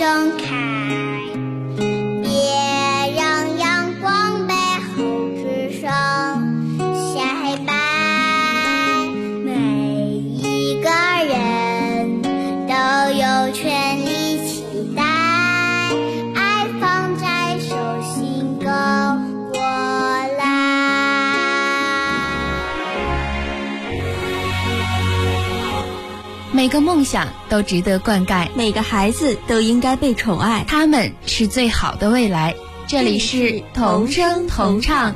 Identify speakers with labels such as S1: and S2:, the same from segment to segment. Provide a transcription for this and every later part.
S1: 胸开。每个梦想都值得灌溉，
S2: 每个孩子都应该被宠爱，
S1: 他们是最好的未来。这里是同声同唱。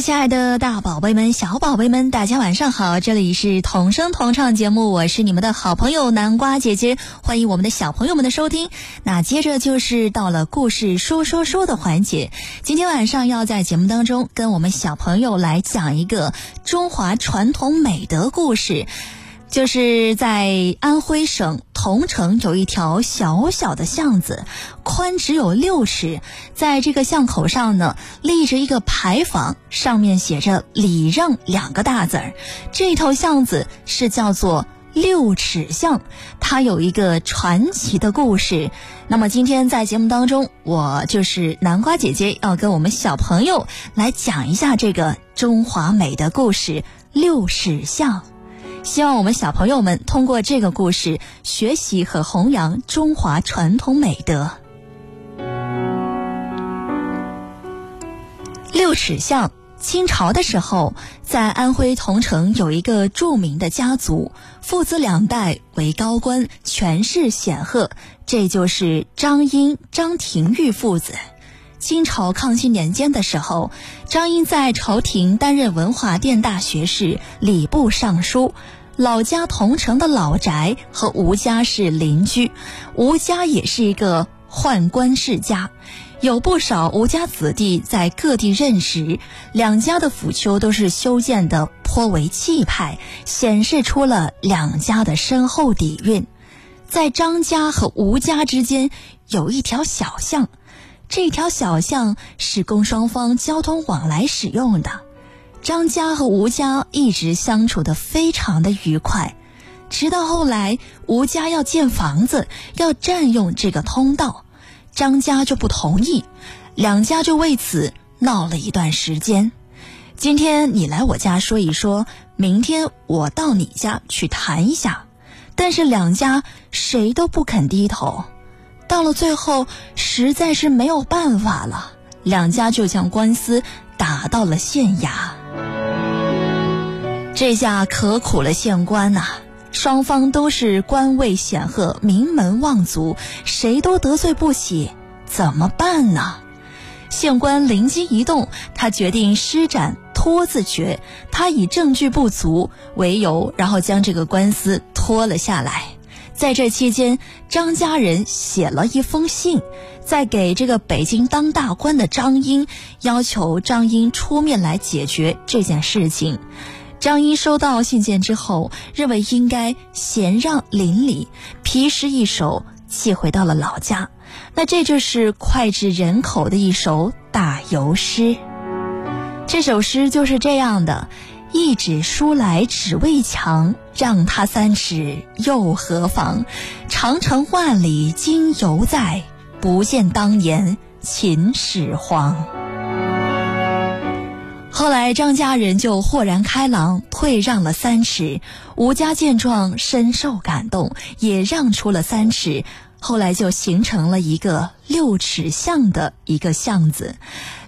S3: 亲爱的大宝贝们、小宝贝们，大家晚上好！这里是同声同唱节目，我是你们的好朋友南瓜姐姐，欢迎我们的小朋友们的收听。那接着就是到了故事说说说的环节，今天晚上要在节目当中跟我们小朋友来讲一个中华传统美德故事。就是在安徽省桐城有一条小小的巷子，宽只有六尺，在这个巷口上呢立着一个牌坊，上面写着“礼让”两个大字儿。这条巷子是叫做六尺巷，它有一个传奇的故事。那么今天在节目当中，我就是南瓜姐姐，要跟我们小朋友来讲一下这个中华美的故事——六尺巷。希望我们小朋友们通过这个故事学习和弘扬中华传统美德。六尺巷，清朝的时候，在安徽桐城有一个著名的家族，父子两代为高官，权势显赫，这就是张英、张廷玉父子。清朝康熙年间的时候，张英在朝廷担任文华殿大学士、礼部尚书。老家桐城的老宅和吴家是邻居，吴家也是一个宦官世家，有不少吴家子弟在各地任职，两家的府丘都是修建的颇为气派，显示出了两家的深厚底蕴。在张家和吴家之间有一条小巷。这条小巷是供双方交通往来使用的，张家和吴家一直相处的非常的愉快，直到后来吴家要建房子，要占用这个通道，张家就不同意，两家就为此闹了一段时间。今天你来我家说一说，明天我到你家去谈一下，但是两家谁都不肯低头。到了最后，实在是没有办法了，两家就将官司打到了县衙。这下可苦了县官呐，双方都是官位显赫、名门望族，谁都得罪不起，怎么办呢？县官灵机一动，他决定施展拖字诀，他以证据不足为由，然后将这个官司拖了下来。在这期间，张家人写了一封信，在给这个北京当大官的张英，要求张英出面来解决这件事情。张英收到信件之后，认为应该贤让邻里，批示一首，寄回到了老家。那这就是脍炙人口的一首打油诗。这首诗就是这样的。一纸书来只为墙，让他三尺又何妨？长城万里今犹在，不见当年秦始皇。后来张家人就豁然开朗，退让了三尺。吴家见状深受感动，也让出了三尺。后来就形成了一个六尺巷的一个巷子，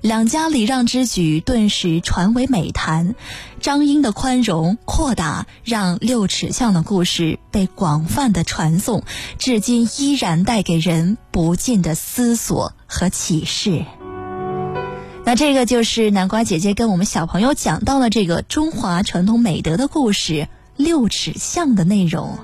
S3: 两家礼让之举顿时传为美谈。张英的宽容扩大，让六尺巷的故事被广泛的传颂，至今依然带给人不尽的思索和启示。那这个就是南瓜姐姐跟我们小朋友讲到了这个中华传统美德的故事——六尺巷的内容。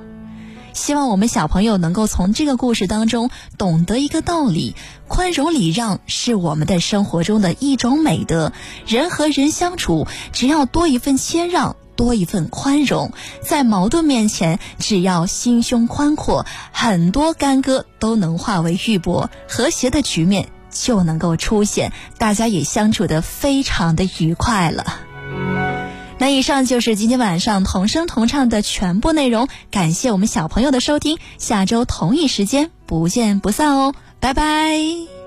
S3: 希望我们小朋友能够从这个故事当中懂得一个道理：宽容礼让是我们的生活中的一种美德。人和人相处，只要多一份谦让，多一份宽容，在矛盾面前，只要心胸宽阔，很多干戈都能化为玉帛，和谐的局面就能够出现，大家也相处的非常的愉快了。那以上就是今天晚上同声同唱的全部内容，感谢我们小朋友的收听，下周同一时间不见不散哦，拜拜。